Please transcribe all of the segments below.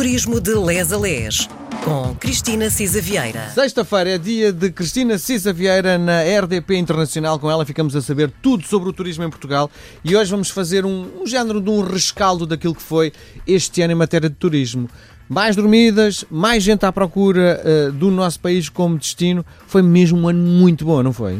Turismo de Les a Les, com Cristina Cisa Vieira. Sexta-feira é dia de Cristina Cisa Vieira na RDP Internacional. Com ela ficamos a saber tudo sobre o turismo em Portugal e hoje vamos fazer um, um género de um rescaldo daquilo que foi este ano em matéria de turismo. Mais dormidas, mais gente à procura uh, do nosso país como destino. Foi mesmo um ano muito bom, não foi?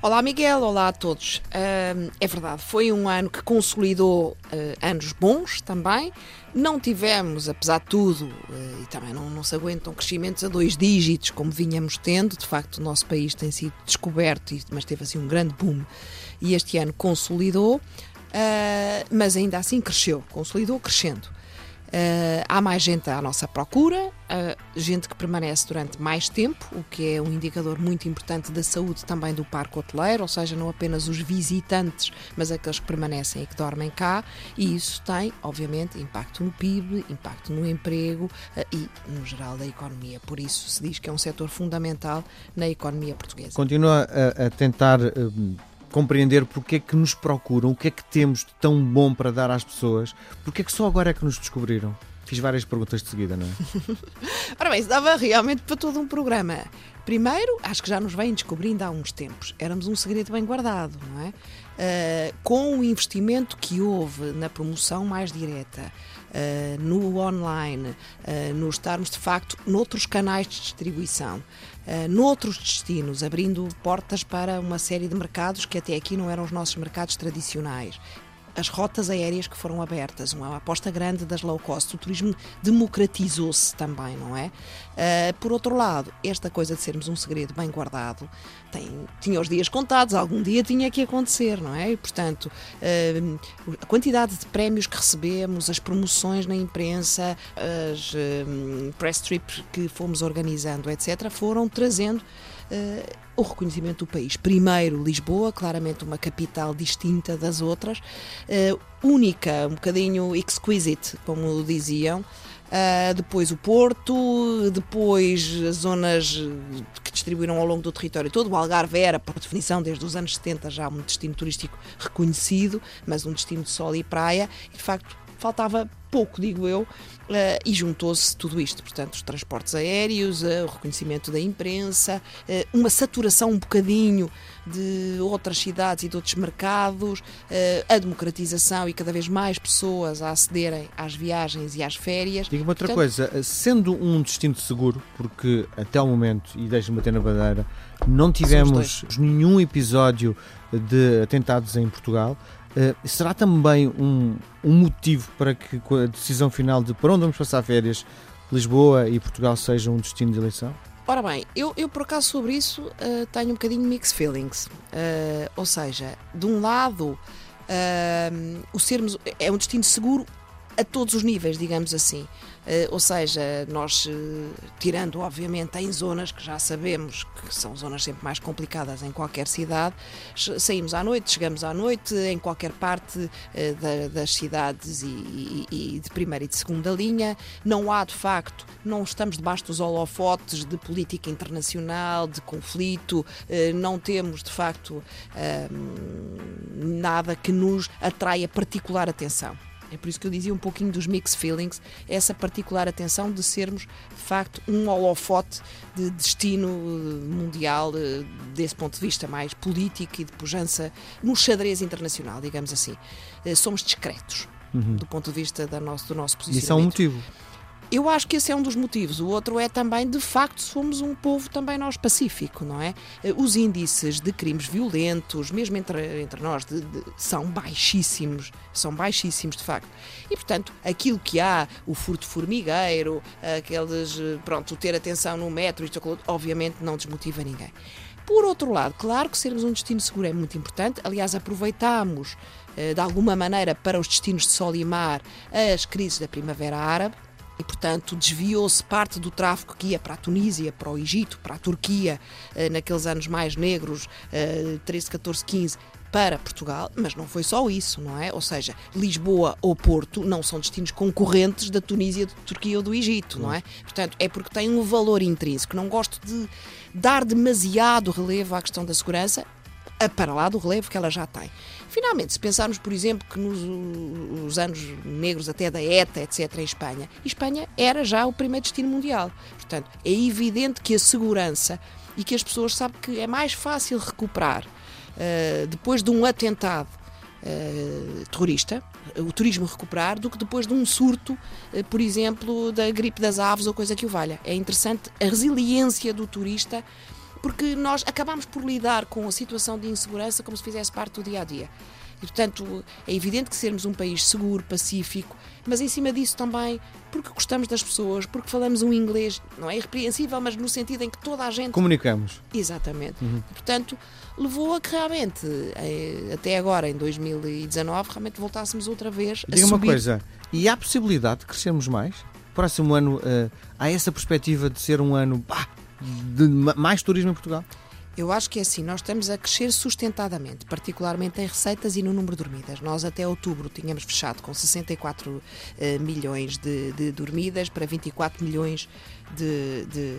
Olá Miguel, olá a todos. Uh, é verdade, foi um ano que consolidou uh, anos bons também. Não tivemos, apesar de tudo, uh, e também não, não se aguentam crescimentos a dois dígitos como vinhamos tendo. De facto, o nosso país tem sido descoberto, mas teve assim um grande boom e este ano consolidou. Ah, mas ainda assim cresceu, consolidou crescendo. Uh, há mais gente à nossa procura, uh, gente que permanece durante mais tempo, o que é um indicador muito importante da saúde também do parque hoteleiro, ou seja, não apenas os visitantes, mas aqueles que permanecem e que dormem cá, e isso tem, obviamente, impacto no PIB, impacto no emprego uh, e, no geral, da economia. Por isso se diz que é um setor fundamental na economia portuguesa. Continua a, a tentar compreender porque é que nos procuram, o que é que temos de tão bom para dar às pessoas, porque é que só agora é que nos descobriram. Fiz várias perguntas de seguida, não é? Ora bem, isso dava realmente para todo um programa. Primeiro, acho que já nos vêm descobrindo há uns tempos. Éramos um segredo bem guardado, não é? Uh, com o investimento que houve na promoção mais direta, uh, no online, uh, no estarmos de facto noutros canais de distribuição, uh, noutros destinos, abrindo portas para uma série de mercados que até aqui não eram os nossos mercados tradicionais as rotas aéreas que foram abertas, uma aposta grande das low cost. O turismo democratizou-se também, não é? Uh, por outro lado, esta coisa de sermos um segredo bem guardado tem, tinha os dias contados, algum dia tinha que acontecer, não é? E, portanto, uh, a quantidade de prémios que recebemos, as promoções na imprensa, as uh, press trips que fomos organizando, etc., foram trazendo o reconhecimento do país. Primeiro, Lisboa, claramente uma capital distinta das outras, uh, única, um bocadinho exquisite, como diziam. Uh, depois o Porto, depois as zonas que distribuíram ao longo do território todo. O Algarve era, por definição, desde os anos 70 já um destino turístico reconhecido, mas um destino de sol e praia. E, de facto, faltava pouco, digo eu, uh, e juntou-se tudo isto. Portanto, os transportes aéreos, uh, o reconhecimento da imprensa, uh, uma saturação um bocadinho de outras cidades e de outros mercados, a democratização e cada vez mais pessoas a acederem às viagens e às férias. Diga-me outra Portanto, coisa, sendo um destino seguro, porque até o momento, e deixe-me bater na bandeira, não tivemos nenhum episódio de atentados em Portugal. Uh, será também um, um, motivo para que a decisão final de para onde vamos passar férias, Lisboa e Portugal sejam um destino de eleição? Ora bem, eu, eu por acaso sobre isso uh, tenho um bocadinho mixed feelings. Uh, ou seja, de um lado, o sermos é um destino seguro a todos os níveis, digamos assim. Uh, ou seja, nós, uh, tirando obviamente em zonas que já sabemos que são zonas sempre mais complicadas em qualquer cidade, saímos à noite, chegamos à noite em qualquer parte uh, da, das cidades e, e, e, de primeira e de segunda linha. Não há de facto, não estamos debaixo dos holofotes de política internacional, de conflito, não temos de facto nada que nos atraia particular atenção. É por isso que eu dizia um pouquinho dos mixed feelings, essa particular atenção de sermos, de facto, um holofote de destino eh, mundial, eh, desse ponto de vista mais político e de pujança no xadrez internacional, digamos assim. Eh, somos discretos. Uhum. Do ponto de vista da nosso, do nosso posicionamento. Isso é um motivo. Eu acho que esse é um dos motivos. O outro é também, de facto, somos um povo também nós pacífico, não é? Eh, os índices de crimes violentos, mesmo entre, entre nós, de, de, são baixíssimos. São baixíssimos, de facto. E, portanto, aquilo que há, o furto formigueiro, aqueles, eh, pronto, ter atenção no metro, isto, obviamente não desmotiva ninguém. Por outro lado, claro que sermos um destino seguro é muito importante. Aliás, aproveitamos eh, de alguma maneira para os destinos de sol e mar as crises da Primavera Árabe e, portanto, desviou-se parte do tráfego que ia para a Tunísia, para o Egito, para a Turquia, eh, naqueles anos mais negros, 13, 14, 15, para Portugal, mas não foi só isso, não é? Ou seja, Lisboa ou Porto não são destinos concorrentes da Tunísia, da Turquia ou do Egito, não é? Portanto, é porque tem um valor intrínseco. Não gosto de dar demasiado relevo à questão da segurança, para lá do relevo que ela já tem. Finalmente, se pensarmos, por exemplo, que nos anos negros até da ETA, etc., em Espanha, Espanha era já o primeiro destino mundial. Portanto, é evidente que a segurança e que as pessoas sabem que é mais fácil recuperar uh, depois de um atentado uh, terrorista, o turismo recuperar, do que depois de um surto, uh, por exemplo, da gripe das aves ou coisa que o valha. É interessante a resiliência do turista porque nós acabamos por lidar com a situação de insegurança como se fizesse parte do dia a dia. E, portanto, é evidente que sermos um país seguro, pacífico, mas em cima disso também porque gostamos das pessoas, porque falamos um inglês, não é irrepreensível, mas no sentido em que toda a gente. Comunicamos. Exatamente. Uhum. E, portanto, levou a que realmente, eh, até agora, em 2019, realmente voltássemos outra vez a Diga uma coisa, e há possibilidade de crescermos mais? Próximo ano, uh, há essa perspectiva de ser um ano. Bah, de mais turismo em Portugal? Eu acho que é assim, nós estamos a crescer sustentadamente, particularmente em receitas e no número de dormidas. Nós até outubro tínhamos fechado com 64 uh, milhões de, de, dormidas para 24 milhões de, de,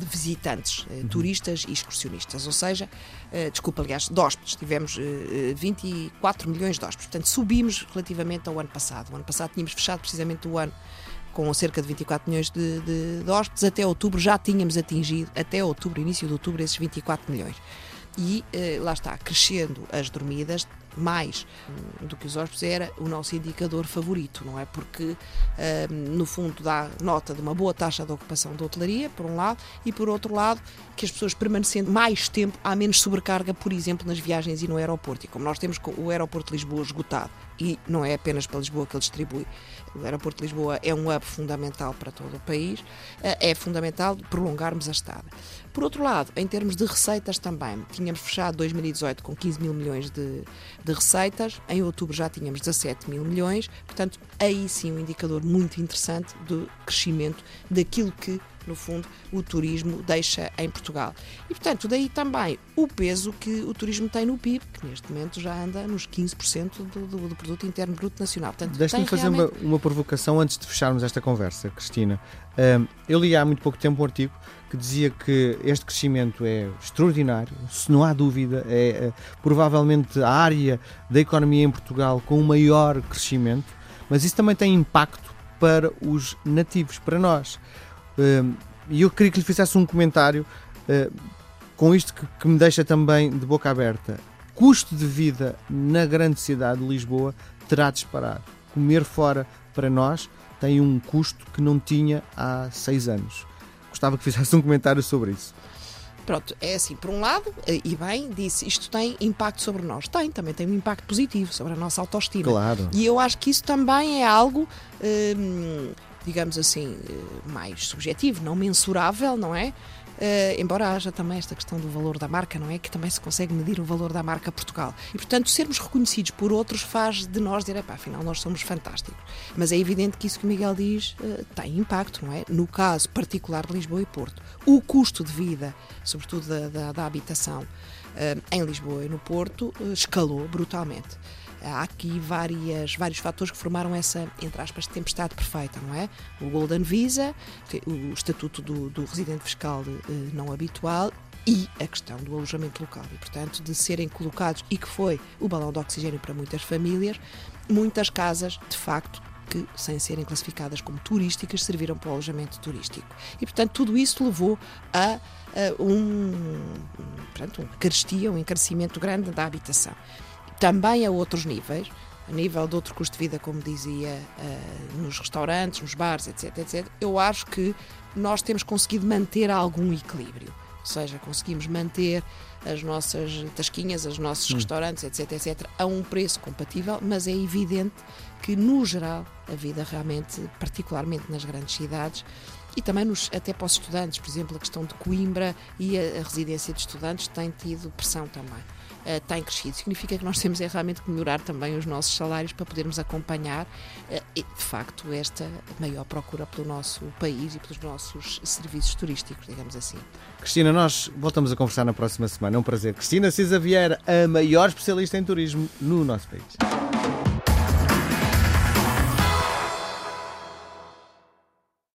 de visitantes, uh, turistas e excursionistas. Ou seja, uh, desculpa, aliás, de hóspedes. Tivemos 24 milhões de hóspedes. Portanto, subimos relativamente ao ano passado. O ano passado tínhamos fechado precisamente o ano com cerca de 24 milhões de, de, de hóspedes, até outubro já tínhamos atingido, até outubro, início de outubro, esses 24 milhões. E eh, lá está, crescendo as dormidas, mais hum, do que os hóspedes era o nosso indicador favorito, não é? Porque, hum, no fundo, dá nota de uma boa taxa de ocupação da hotelaria, por um lado, e por outro lado, que as pessoas permanecendo mais tempo, há menos sobrecarga, por exemplo, nas viagens e no aeroporto. E como nós temos o aeroporto de Lisboa esgotado, e não é apenas para Lisboa que ele distribui, o aeroporto de Lisboa é um hub fundamental para todo o país, eh, é fundamental prolongarmos a estada. Por outro lado, em termos de receitas também, tínhamos fechado 2018 com 15 mil milhões de, de receitas, em outubro já tínhamos 17 mil milhões, portanto, aí sim um indicador muito interessante do crescimento daquilo que no fundo, o turismo deixa em Portugal. E, portanto, daí também o peso que o turismo tem no PIB, que neste momento já anda nos 15% do, do, do, Produto Interno Bruto Nacional. Deixe-me fazer realmente... uma, uma, provocação antes de fecharmos esta conversa, Cristina. Um, eu li há muito pouco tempo um artigo que dizia que este crescimento é extraordinário, se não há dúvida, é, é provavelmente a área da economia em Portugal com o maior crescimento, mas isso também tem impacto para os nativos, para nós. E eu queria que lhe fizesse um comentário uh, com isto que, que, me deixa também de boca aberta. Custo de vida na grande cidade de Lisboa terá disparado. Comer fora para nós tem um custo que não tinha há seis anos. Gostava que fizesse um comentário sobre isso. Pronto, é assim, por um lado, eh, e bem, disse, isto tem impacto sobre nós. Tem, também tem um impacto positivo sobre a nossa autoestima. Claro. E eu acho que isso também é algo. Hum, digamos assim, eh, mais subjetivo, não mensurável, não é? Uh, embora haja também esta questão do valor da marca, não é? Que também se consegue medir o valor da marca Portugal. E, portanto, sermos reconhecidos por outros faz de nós dizer, pá, afinal, nós somos fantásticos. Mas é evidente que isso que o Miguel diz uh, tem impacto, não é? No caso particular de Lisboa e Porto. O custo de vida, sobretudo da, da, da habitação uh, em Lisboa e no Porto, escalou brutalmente há aqui várias, vários fatores que formaram essa, entre aspas, tempestade perfeita, não é? O Golden Visa, o estatuto do, do residente fiscal eh, não habitual e a questão do alojamento local e, portanto, de serem colocados, e que foi o balão de oxigênio para muitas famílias, muitas casas, de facto, que, sem serem classificadas como turísticas, serviram para o alojamento turístico. E, portanto, tudo isso levou a, a um, portanto, uma carestia, um encarecimento grande da habitação também a outros níveis, a nível de outro custo de vida, como dizia, uh, nos restaurantes, nos bares, etc, etc, eu acho que nós temos conseguido manter algum equilíbrio. Ou seja, conseguimos manter as nossas tasquinhas, os nossos hum. restaurantes, etc, etc, a um preço compatível, mas é evidente que, no geral, a vida realmente, particularmente nas grandes cidades, e também nos, até para os estudantes, por exemplo, a questão de Coimbra e a, a residência de estudantes tem tido pressão também. Uh, tem crescido. Significa que nós temos é realmente que melhorar também os nossos salários para podermos acompanhar, uh, de facto, esta maior procura pelo nosso país e pelos nossos serviços turísticos, digamos assim. Cristina, nós voltamos a conversar na próxima semana. É um prazer. Cristina Cisa Vieira, a maior especialista em turismo no nosso país.